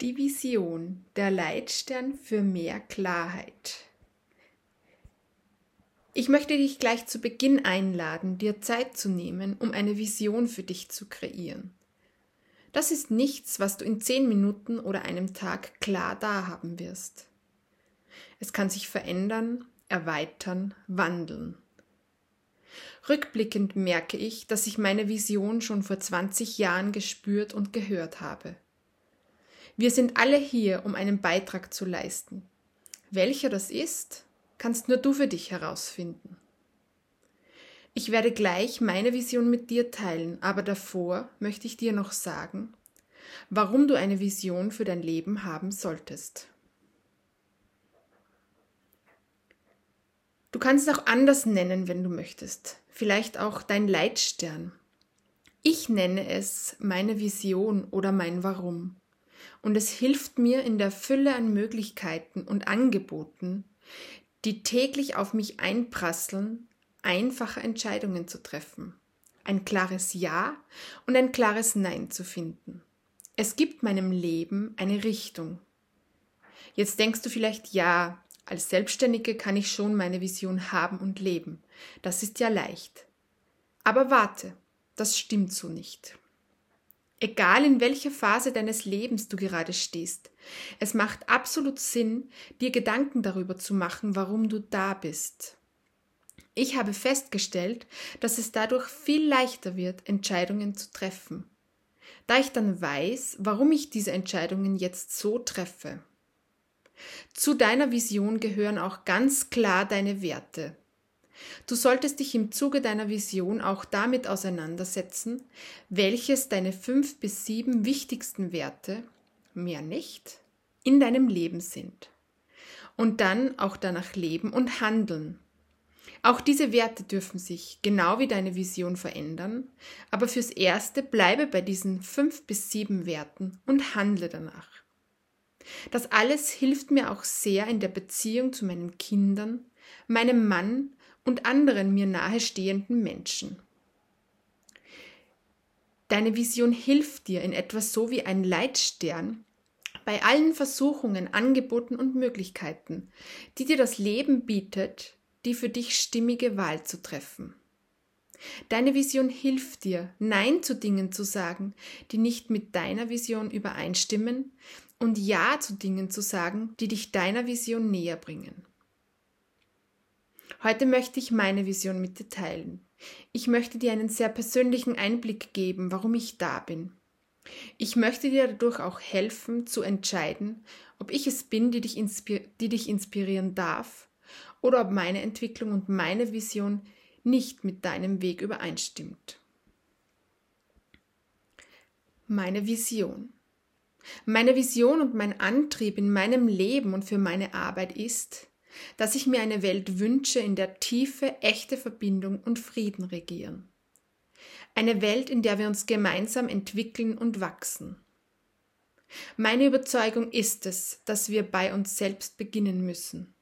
Die Vision, der Leitstern für mehr Klarheit. Ich möchte dich gleich zu Beginn einladen, dir Zeit zu nehmen, um eine Vision für dich zu kreieren. Das ist nichts, was du in zehn Minuten oder einem Tag klar da haben wirst. Es kann sich verändern, erweitern, wandeln. Rückblickend merke ich, dass ich meine Vision schon vor 20 Jahren gespürt und gehört habe. Wir sind alle hier, um einen Beitrag zu leisten. Welcher das ist, kannst nur du für dich herausfinden. Ich werde gleich meine Vision mit dir teilen, aber davor möchte ich dir noch sagen, warum du eine Vision für dein Leben haben solltest. Du kannst es auch anders nennen, wenn du möchtest. Vielleicht auch dein Leitstern. Ich nenne es meine Vision oder mein Warum und es hilft mir in der Fülle an Möglichkeiten und Angeboten, die täglich auf mich einprasseln, einfache Entscheidungen zu treffen, ein klares Ja und ein klares Nein zu finden. Es gibt meinem Leben eine Richtung. Jetzt denkst du vielleicht, ja, als Selbstständige kann ich schon meine Vision haben und leben. Das ist ja leicht. Aber warte, das stimmt so nicht. Egal in welcher Phase deines Lebens du gerade stehst, es macht absolut Sinn, dir Gedanken darüber zu machen, warum du da bist. Ich habe festgestellt, dass es dadurch viel leichter wird, Entscheidungen zu treffen. Da ich dann weiß, warum ich diese Entscheidungen jetzt so treffe. Zu deiner Vision gehören auch ganz klar deine Werte, Du solltest dich im Zuge deiner Vision auch damit auseinandersetzen, welches deine fünf bis sieben wichtigsten Werte, mehr nicht, in deinem Leben sind. Und dann auch danach leben und handeln. Auch diese Werte dürfen sich, genau wie deine Vision, verändern, aber fürs Erste bleibe bei diesen fünf bis sieben Werten und handle danach. Das alles hilft mir auch sehr in der Beziehung zu meinen Kindern, meinem Mann und anderen mir nahestehenden Menschen. Deine Vision hilft dir in etwas so wie ein Leitstern bei allen Versuchungen, Angeboten und Möglichkeiten, die dir das Leben bietet, die für dich stimmige Wahl zu treffen. Deine Vision hilft dir, Nein zu Dingen zu sagen, die nicht mit deiner Vision übereinstimmen, und Ja zu Dingen zu sagen, die dich deiner Vision näher bringen. Heute möchte ich meine Vision mit dir teilen. Ich möchte dir einen sehr persönlichen Einblick geben, warum ich da bin. Ich möchte dir dadurch auch helfen zu entscheiden, ob ich es bin, die dich, die dich inspirieren darf, oder ob meine Entwicklung und meine Vision nicht mit deinem Weg übereinstimmt. Meine Vision. Meine Vision und mein Antrieb in meinem Leben und für meine Arbeit ist, dass ich mir eine Welt wünsche, in der tiefe, echte Verbindung und Frieden regieren. Eine Welt, in der wir uns gemeinsam entwickeln und wachsen. Meine Überzeugung ist es, dass wir bei uns selbst beginnen müssen.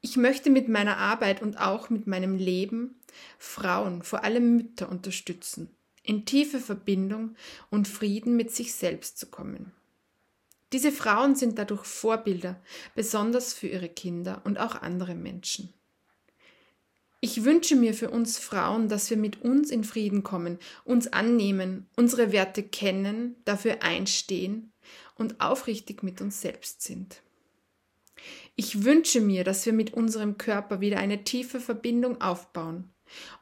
Ich möchte mit meiner Arbeit und auch mit meinem Leben Frauen, vor allem Mütter, unterstützen, in tiefe Verbindung und Frieden mit sich selbst zu kommen. Diese Frauen sind dadurch Vorbilder, besonders für ihre Kinder und auch andere Menschen. Ich wünsche mir für uns Frauen, dass wir mit uns in Frieden kommen, uns annehmen, unsere Werte kennen, dafür einstehen und aufrichtig mit uns selbst sind. Ich wünsche mir, dass wir mit unserem Körper wieder eine tiefe Verbindung aufbauen,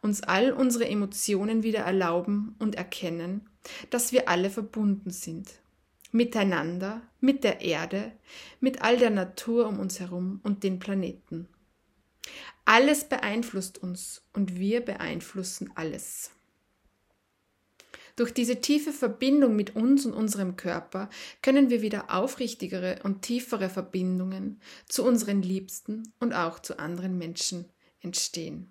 uns all unsere Emotionen wieder erlauben und erkennen, dass wir alle verbunden sind miteinander, mit der Erde, mit all der Natur um uns herum und den Planeten. Alles beeinflusst uns und wir beeinflussen alles. Durch diese tiefe Verbindung mit uns und unserem Körper können wir wieder aufrichtigere und tiefere Verbindungen zu unseren Liebsten und auch zu anderen Menschen entstehen.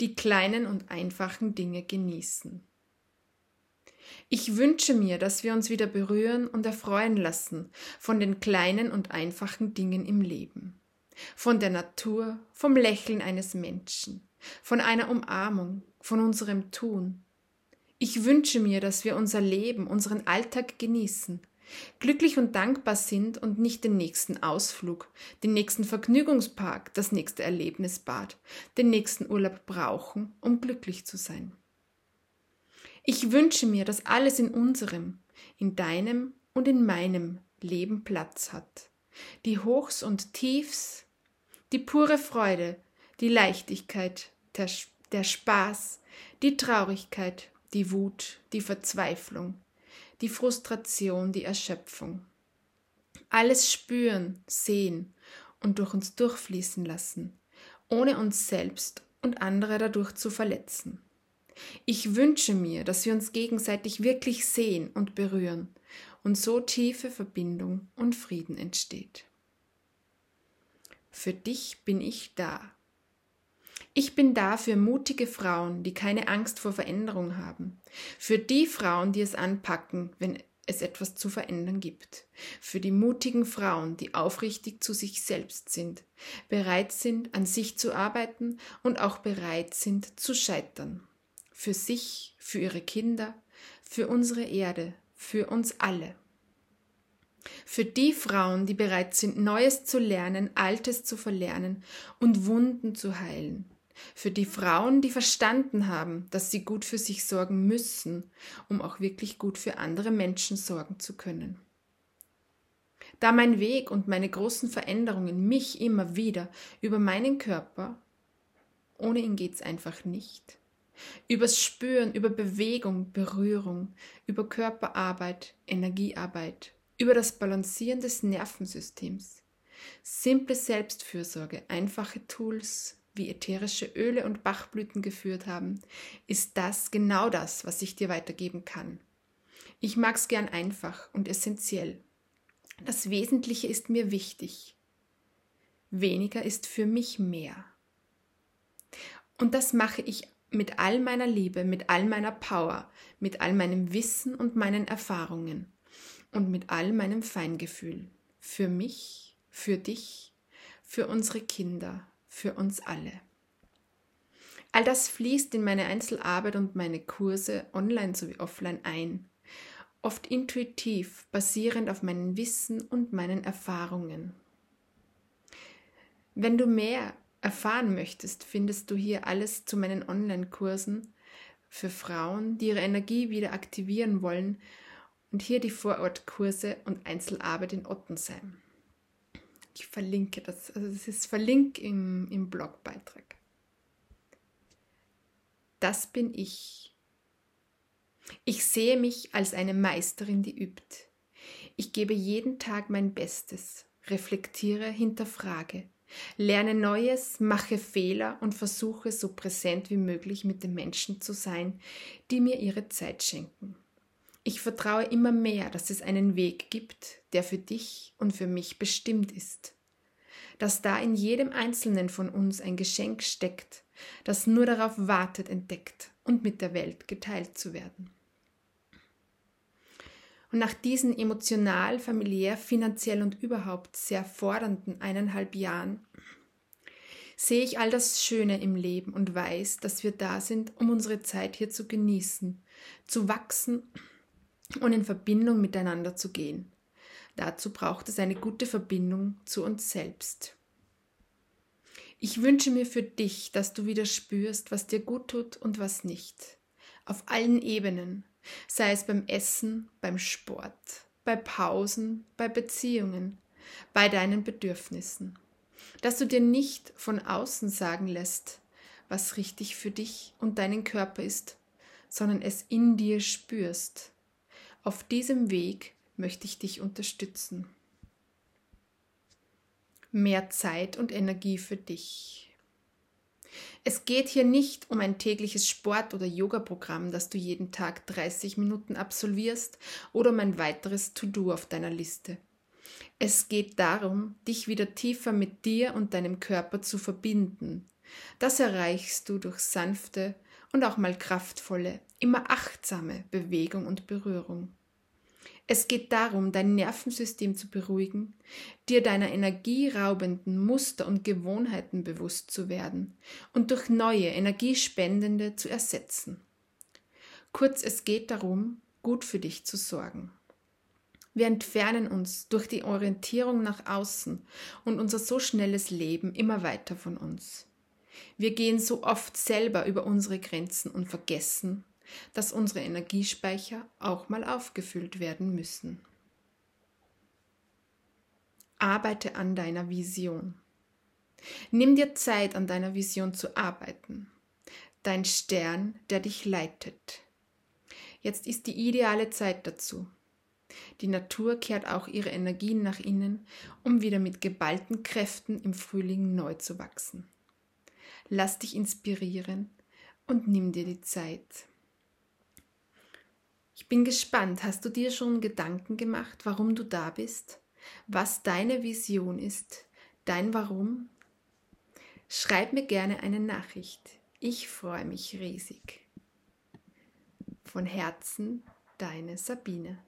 Die kleinen und einfachen Dinge genießen. Ich wünsche mir, dass wir uns wieder berühren und erfreuen lassen von den kleinen und einfachen Dingen im Leben. Von der Natur, vom Lächeln eines Menschen, von einer Umarmung, von unserem Tun. Ich wünsche mir, dass wir unser Leben, unseren Alltag genießen, glücklich und dankbar sind und nicht den nächsten Ausflug, den nächsten Vergnügungspark, das nächste Erlebnisbad, den nächsten Urlaub brauchen, um glücklich zu sein. Ich wünsche mir, dass alles in unserem, in deinem und in meinem Leben Platz hat. Die Hochs und Tiefs, die pure Freude, die Leichtigkeit, der, der Spaß, die Traurigkeit, die Wut, die Verzweiflung, die Frustration, die Erschöpfung. Alles spüren, sehen und durch uns durchfließen lassen, ohne uns selbst und andere dadurch zu verletzen. Ich wünsche mir, dass wir uns gegenseitig wirklich sehen und berühren und so tiefe Verbindung und Frieden entsteht. Für dich bin ich da. Ich bin da für mutige Frauen, die keine Angst vor Veränderung haben. Für die Frauen, die es anpacken, wenn es etwas zu verändern gibt. Für die mutigen Frauen, die aufrichtig zu sich selbst sind, bereit sind, an sich zu arbeiten und auch bereit sind zu scheitern für sich, für ihre Kinder, für unsere Erde, für uns alle. Für die Frauen, die bereit sind, Neues zu lernen, Altes zu verlernen und Wunden zu heilen. Für die Frauen, die verstanden haben, dass sie gut für sich sorgen müssen, um auch wirklich gut für andere Menschen sorgen zu können. Da mein Weg und meine großen Veränderungen mich immer wieder über meinen Körper, ohne ihn geht's einfach nicht, Übers Spüren, über Bewegung, Berührung, über Körperarbeit, Energiearbeit, über das Balancieren des Nervensystems. Simple Selbstfürsorge, einfache Tools, wie ätherische Öle und Bachblüten geführt haben, ist das genau das, was ich dir weitergeben kann. Ich mag's gern einfach und essentiell. Das Wesentliche ist mir wichtig. Weniger ist für mich mehr. Und das mache ich mit all meiner Liebe, mit all meiner Power, mit all meinem Wissen und meinen Erfahrungen und mit all meinem Feingefühl. Für mich, für dich, für unsere Kinder, für uns alle. All das fließt in meine Einzelarbeit und meine Kurse online sowie offline ein, oft intuitiv, basierend auf meinem Wissen und meinen Erfahrungen. Wenn du mehr erfahren möchtest, findest du hier alles zu meinen Online-Kursen für Frauen, die ihre Energie wieder aktivieren wollen und hier die Vorortkurse und Einzelarbeit in Ottensheim. Ich verlinke das, also das ist verlinkt im, im Blogbeitrag. Das bin ich. Ich sehe mich als eine Meisterin, die übt. Ich gebe jeden Tag mein Bestes, reflektiere, hinterfrage Lerne Neues, mache Fehler und versuche so präsent wie möglich mit den Menschen zu sein, die mir ihre Zeit schenken. Ich vertraue immer mehr, dass es einen Weg gibt, der für dich und für mich bestimmt ist. Dass da in jedem Einzelnen von uns ein Geschenk steckt, das nur darauf wartet, entdeckt und mit der Welt geteilt zu werden. Und nach diesen emotional, familiär, finanziell und überhaupt sehr fordernden eineinhalb Jahren sehe ich all das Schöne im Leben und weiß, dass wir da sind, um unsere Zeit hier zu genießen, zu wachsen und in Verbindung miteinander zu gehen. Dazu braucht es eine gute Verbindung zu uns selbst. Ich wünsche mir für dich, dass du wieder spürst, was dir gut tut und was nicht. Auf allen Ebenen, sei es beim Essen, beim Sport, bei Pausen, bei Beziehungen, bei deinen Bedürfnissen. Dass du dir nicht von außen sagen lässt, was richtig für dich und deinen Körper ist, sondern es in dir spürst. Auf diesem Weg möchte ich dich unterstützen. Mehr Zeit und Energie für dich. Es geht hier nicht um ein tägliches Sport- oder Yoga-Programm, das du jeden Tag 30 Minuten absolvierst oder um ein weiteres To-Do auf deiner Liste. Es geht darum, dich wieder tiefer mit dir und deinem Körper zu verbinden. Das erreichst du durch sanfte und auch mal kraftvolle, immer achtsame Bewegung und Berührung. Es geht darum, dein Nervensystem zu beruhigen, dir deiner energieraubenden Muster und Gewohnheiten bewusst zu werden und durch neue, energiespendende zu ersetzen. Kurz, es geht darum, gut für dich zu sorgen. Wir entfernen uns durch die Orientierung nach außen und unser so schnelles Leben immer weiter von uns. Wir gehen so oft selber über unsere Grenzen und vergessen, dass unsere Energiespeicher auch mal aufgefüllt werden müssen. Arbeite an deiner Vision. Nimm dir Zeit, an deiner Vision zu arbeiten. Dein Stern, der dich leitet. Jetzt ist die ideale Zeit dazu. Die Natur kehrt auch ihre Energien nach innen, um wieder mit geballten Kräften im Frühling neu zu wachsen. Lass dich inspirieren und nimm dir die Zeit. Ich bin gespannt, hast du dir schon Gedanken gemacht, warum du da bist? Was deine Vision ist? Dein Warum? Schreib mir gerne eine Nachricht. Ich freue mich riesig. Von Herzen, deine Sabine.